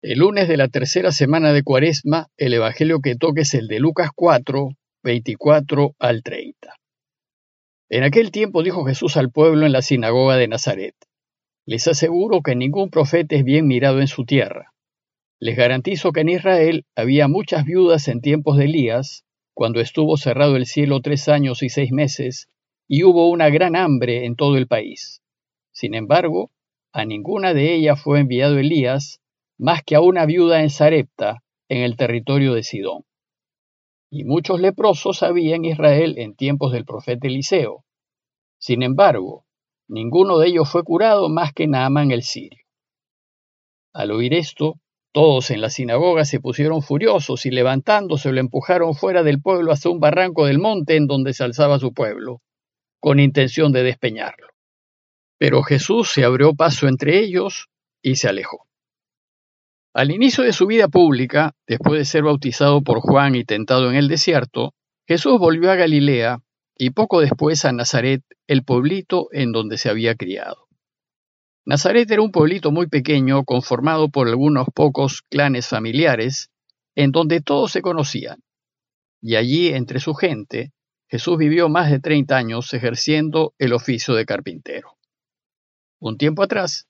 El lunes de la tercera semana de Cuaresma, el Evangelio que toque es el de Lucas 4, 24 al 30. En aquel tiempo dijo Jesús al pueblo en la sinagoga de Nazaret, Les aseguro que ningún profeta es bien mirado en su tierra. Les garantizo que en Israel había muchas viudas en tiempos de Elías, cuando estuvo cerrado el cielo tres años y seis meses, y hubo una gran hambre en todo el país. Sin embargo, a ninguna de ellas fue enviado Elías, más que a una viuda en Sarepta, en el territorio de Sidón. Y muchos leprosos había en Israel en tiempos del profeta Eliseo. Sin embargo, ninguno de ellos fue curado más que Naamán el sirio. Al oír esto, todos en la sinagoga se pusieron furiosos y levantándose lo empujaron fuera del pueblo hasta un barranco del monte en donde se alzaba su pueblo, con intención de despeñarlo. Pero Jesús se abrió paso entre ellos y se alejó. Al inicio de su vida pública, después de ser bautizado por Juan y tentado en el desierto, Jesús volvió a Galilea y poco después a Nazaret, el pueblito en donde se había criado. Nazaret era un pueblito muy pequeño conformado por algunos pocos clanes familiares, en donde todos se conocían. Y allí, entre su gente, Jesús vivió más de 30 años ejerciendo el oficio de carpintero. Un tiempo atrás,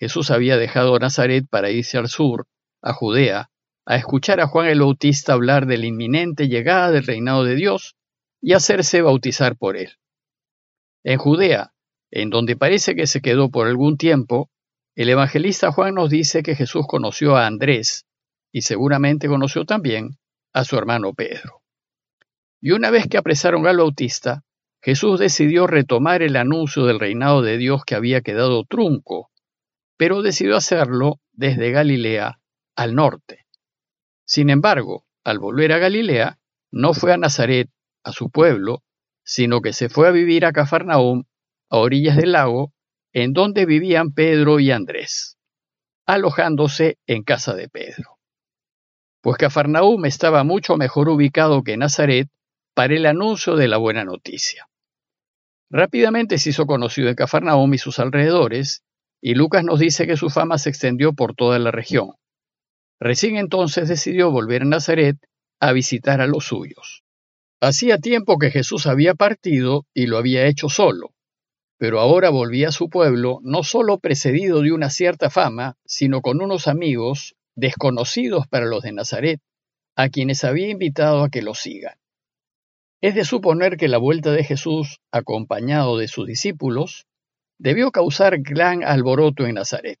Jesús había dejado Nazaret para irse al sur, a Judea, a escuchar a Juan el Bautista hablar de la inminente llegada del reinado de Dios y hacerse bautizar por él. En Judea, en donde parece que se quedó por algún tiempo, el evangelista Juan nos dice que Jesús conoció a Andrés y seguramente conoció también a su hermano Pedro. Y una vez que apresaron al Bautista, Jesús decidió retomar el anuncio del reinado de Dios que había quedado trunco pero decidió hacerlo desde Galilea al norte. Sin embargo, al volver a Galilea, no fue a Nazaret, a su pueblo, sino que se fue a vivir a Cafarnaúm, a orillas del lago, en donde vivían Pedro y Andrés, alojándose en casa de Pedro. Pues Cafarnaúm estaba mucho mejor ubicado que Nazaret para el anuncio de la buena noticia. Rápidamente se hizo conocido en Cafarnaúm y sus alrededores, y Lucas nos dice que su fama se extendió por toda la región. Recién entonces decidió volver a Nazaret a visitar a los suyos. Hacía tiempo que Jesús había partido y lo había hecho solo, pero ahora volvía a su pueblo no solo precedido de una cierta fama, sino con unos amigos desconocidos para los de Nazaret, a quienes había invitado a que lo sigan. Es de suponer que la vuelta de Jesús, acompañado de sus discípulos, debió causar gran alboroto en Nazaret.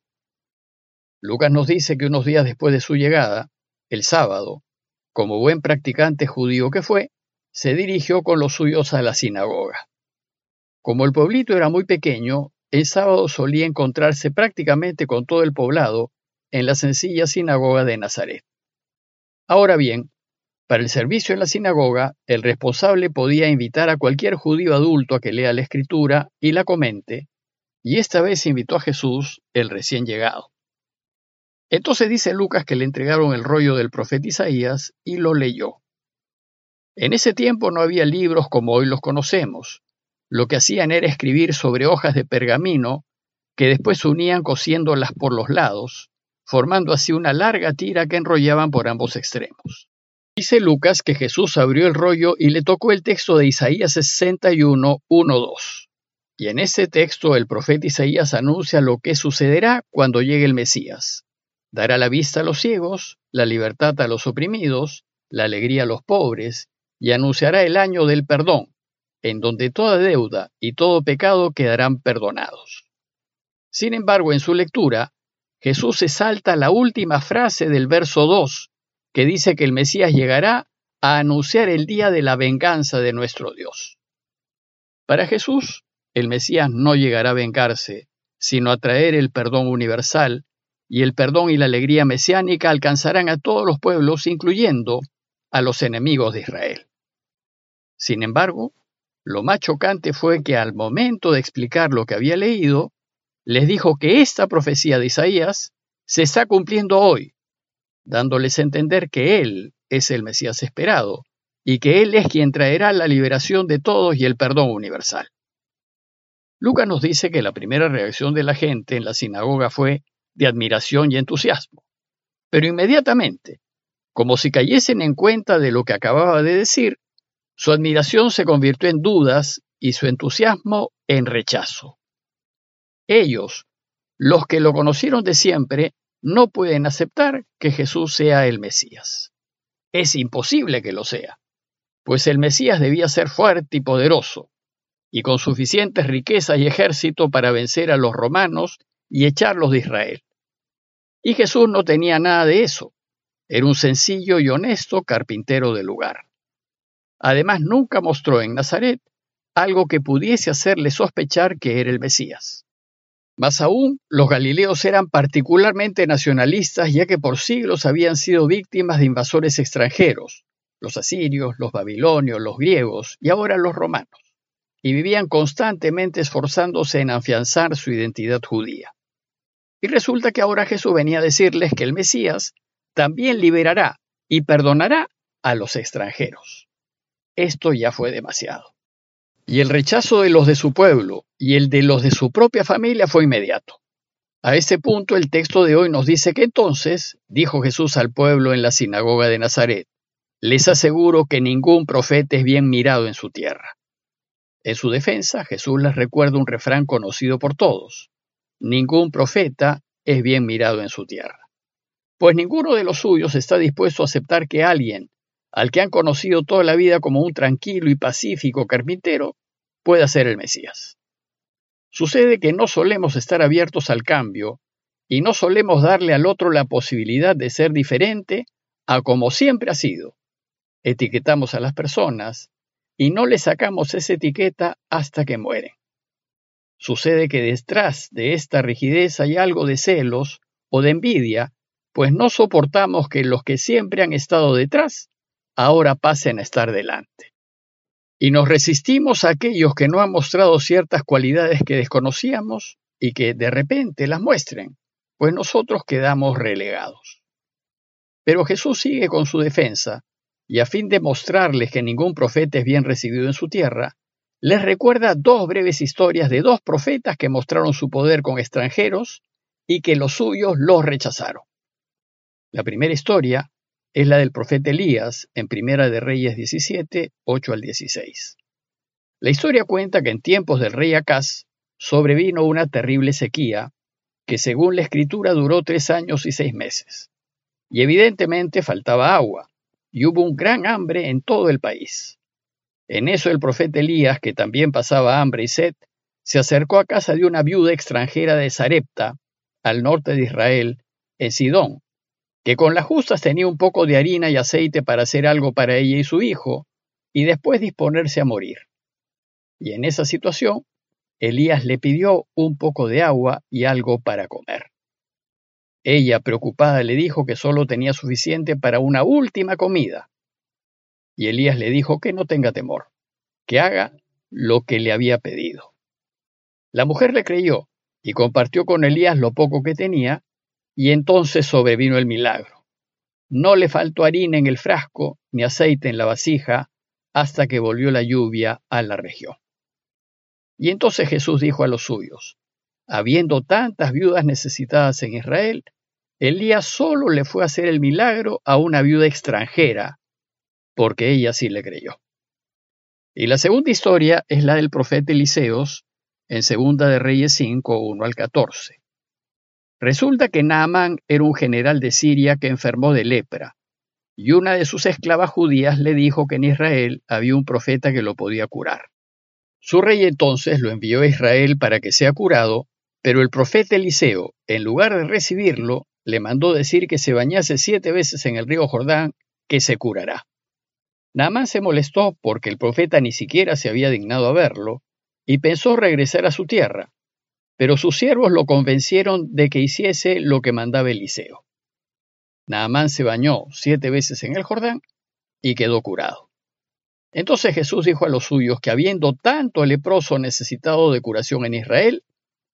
Lucas nos dice que unos días después de su llegada, el sábado, como buen practicante judío que fue, se dirigió con los suyos a la sinagoga. Como el pueblito era muy pequeño, el sábado solía encontrarse prácticamente con todo el poblado en la sencilla sinagoga de Nazaret. Ahora bien, para el servicio en la sinagoga, el responsable podía invitar a cualquier judío adulto a que lea la escritura y la comente, y esta vez invitó a Jesús, el recién llegado. Entonces dice Lucas que le entregaron el rollo del profeta Isaías y lo leyó. En ese tiempo no había libros como hoy los conocemos. Lo que hacían era escribir sobre hojas de pergamino que después unían cosiéndolas por los lados, formando así una larga tira que enrollaban por ambos extremos. Dice Lucas que Jesús abrió el rollo y le tocó el texto de Isaías 61, 1, 2. Y en ese texto el profeta Isaías anuncia lo que sucederá cuando llegue el Mesías. Dará la vista a los ciegos, la libertad a los oprimidos, la alegría a los pobres, y anunciará el año del perdón, en donde toda deuda y todo pecado quedarán perdonados. Sin embargo, en su lectura, Jesús se salta la última frase del verso 2, que dice que el Mesías llegará a anunciar el día de la venganza de nuestro Dios. Para Jesús, el Mesías no llegará a vengarse, sino a traer el perdón universal, y el perdón y la alegría mesiánica alcanzarán a todos los pueblos, incluyendo a los enemigos de Israel. Sin embargo, lo más chocante fue que al momento de explicar lo que había leído, les dijo que esta profecía de Isaías se está cumpliendo hoy, dándoles a entender que Él es el Mesías esperado y que Él es quien traerá la liberación de todos y el perdón universal. Lucas nos dice que la primera reacción de la gente en la sinagoga fue de admiración y entusiasmo. Pero inmediatamente, como si cayesen en cuenta de lo que acababa de decir, su admiración se convirtió en dudas y su entusiasmo en rechazo. Ellos, los que lo conocieron de siempre, no pueden aceptar que Jesús sea el Mesías. Es imposible que lo sea, pues el Mesías debía ser fuerte y poderoso, y con suficientes riquezas y ejército para vencer a los romanos y echarlos de Israel. Y Jesús no tenía nada de eso. Era un sencillo y honesto carpintero del lugar. Además, nunca mostró en Nazaret algo que pudiese hacerle sospechar que era el Mesías. Más aún, los galileos eran particularmente nacionalistas ya que por siglos habían sido víctimas de invasores extranjeros, los asirios, los babilonios, los griegos y ahora los romanos, y vivían constantemente esforzándose en afianzar su identidad judía. Y resulta que ahora Jesús venía a decirles que el Mesías también liberará y perdonará a los extranjeros. Esto ya fue demasiado. Y el rechazo de los de su pueblo y el de los de su propia familia fue inmediato. A este punto el texto de hoy nos dice que entonces dijo Jesús al pueblo en la sinagoga de Nazaret, les aseguro que ningún profeta es bien mirado en su tierra. En su defensa, Jesús les recuerda un refrán conocido por todos. Ningún profeta es bien mirado en su tierra. Pues ninguno de los suyos está dispuesto a aceptar que alguien, al que han conocido toda la vida como un tranquilo y pacífico carpintero, pueda ser el Mesías. Sucede que no solemos estar abiertos al cambio y no solemos darle al otro la posibilidad de ser diferente a como siempre ha sido. Etiquetamos a las personas y no le sacamos esa etiqueta hasta que mueren. Sucede que detrás de esta rigidez hay algo de celos o de envidia, pues no soportamos que los que siempre han estado detrás ahora pasen a estar delante. Y nos resistimos a aquellos que no han mostrado ciertas cualidades que desconocíamos y que de repente las muestren, pues nosotros quedamos relegados. Pero Jesús sigue con su defensa y a fin de mostrarles que ningún profeta es bien recibido en su tierra, les recuerda dos breves historias de dos profetas que mostraron su poder con extranjeros y que los suyos los rechazaron. La primera historia es la del profeta Elías en Primera de Reyes 17, 8 al 16. La historia cuenta que en tiempos del rey Acaz sobrevino una terrible sequía que según la escritura duró tres años y seis meses. Y evidentemente faltaba agua, y hubo un gran hambre en todo el país. En eso el profeta Elías, que también pasaba hambre y sed, se acercó a casa de una viuda extranjera de Sarepta, al norte de Israel, en Sidón, que con las justas tenía un poco de harina y aceite para hacer algo para ella y su hijo, y después disponerse a morir. Y en esa situación, Elías le pidió un poco de agua y algo para comer. Ella, preocupada, le dijo que solo tenía suficiente para una última comida. Y Elías le dijo que no tenga temor, que haga lo que le había pedido. La mujer le creyó y compartió con Elías lo poco que tenía, y entonces sobrevino el milagro. No le faltó harina en el frasco ni aceite en la vasija hasta que volvió la lluvia a la región. Y entonces Jesús dijo a los suyos, Habiendo tantas viudas necesitadas en Israel, Elías solo le fue a hacer el milagro a una viuda extranjera, porque ella sí le creyó. Y la segunda historia es la del profeta Eliseos en Segunda de Reyes 5, 1 al 14. Resulta que Naamán era un general de Siria que enfermó de lepra, y una de sus esclavas judías le dijo que en Israel había un profeta que lo podía curar. Su rey entonces lo envió a Israel para que sea curado, pero el profeta Eliseo, en lugar de recibirlo, le mandó decir que se bañase siete veces en el río Jordán, que se curará. Naamán se molestó porque el profeta ni siquiera se había dignado a verlo, y pensó regresar a su tierra, pero sus siervos lo convencieron de que hiciese lo que mandaba Eliseo. Naamán se bañó siete veces en el Jordán y quedó curado. Entonces Jesús dijo a los suyos que habiendo tanto leproso necesitado de curación en Israel,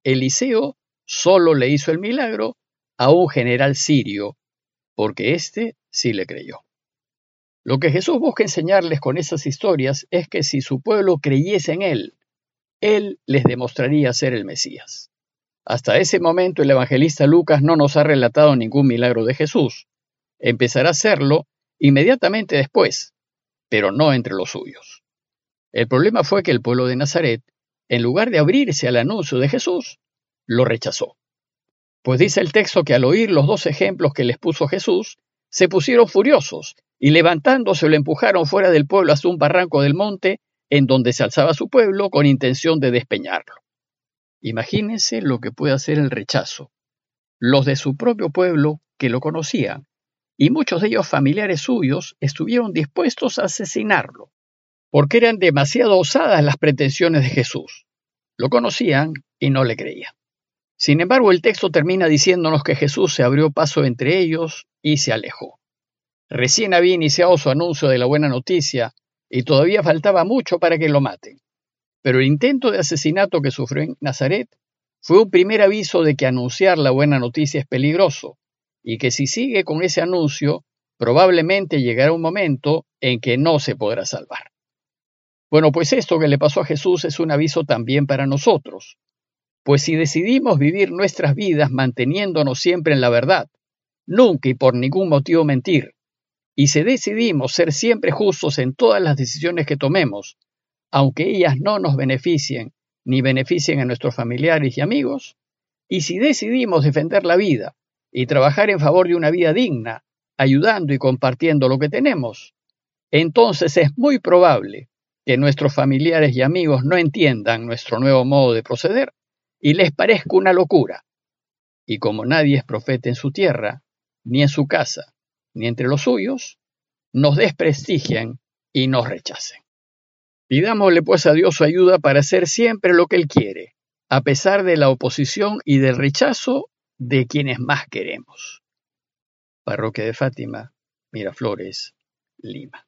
Eliseo solo le hizo el milagro a un general sirio, porque éste sí le creyó. Lo que Jesús busca enseñarles con esas historias es que si su pueblo creyese en Él, Él les demostraría ser el Mesías. Hasta ese momento el evangelista Lucas no nos ha relatado ningún milagro de Jesús. Empezará a hacerlo inmediatamente después, pero no entre los suyos. El problema fue que el pueblo de Nazaret, en lugar de abrirse al anuncio de Jesús, lo rechazó. Pues dice el texto que al oír los dos ejemplos que les puso Jesús, se pusieron furiosos y levantándose lo empujaron fuera del pueblo hasta un barranco del monte en donde se alzaba su pueblo con intención de despeñarlo. Imagínense lo que puede hacer el rechazo. Los de su propio pueblo, que lo conocían, y muchos de ellos familiares suyos, estuvieron dispuestos a asesinarlo, porque eran demasiado osadas las pretensiones de Jesús. Lo conocían y no le creían. Sin embargo, el texto termina diciéndonos que Jesús se abrió paso entre ellos y se alejó. Recién había iniciado su anuncio de la buena noticia y todavía faltaba mucho para que lo maten. Pero el intento de asesinato que sufrió en Nazaret fue un primer aviso de que anunciar la buena noticia es peligroso y que si sigue con ese anuncio, probablemente llegará un momento en que no se podrá salvar. Bueno, pues esto que le pasó a Jesús es un aviso también para nosotros, pues si decidimos vivir nuestras vidas manteniéndonos siempre en la verdad, nunca y por ningún motivo mentir, y si decidimos ser siempre justos en todas las decisiones que tomemos, aunque ellas no nos beneficien ni beneficien a nuestros familiares y amigos, y si decidimos defender la vida y trabajar en favor de una vida digna, ayudando y compartiendo lo que tenemos, entonces es muy probable que nuestros familiares y amigos no entiendan nuestro nuevo modo de proceder y les parezca una locura. Y como nadie es profeta en su tierra, ni en su casa, ni entre los suyos, nos desprestigian y nos rechacen. Pidámosle pues a Dios su ayuda para hacer siempre lo que Él quiere, a pesar de la oposición y del rechazo de quienes más queremos. Parroquia de Fátima, Miraflores, Lima.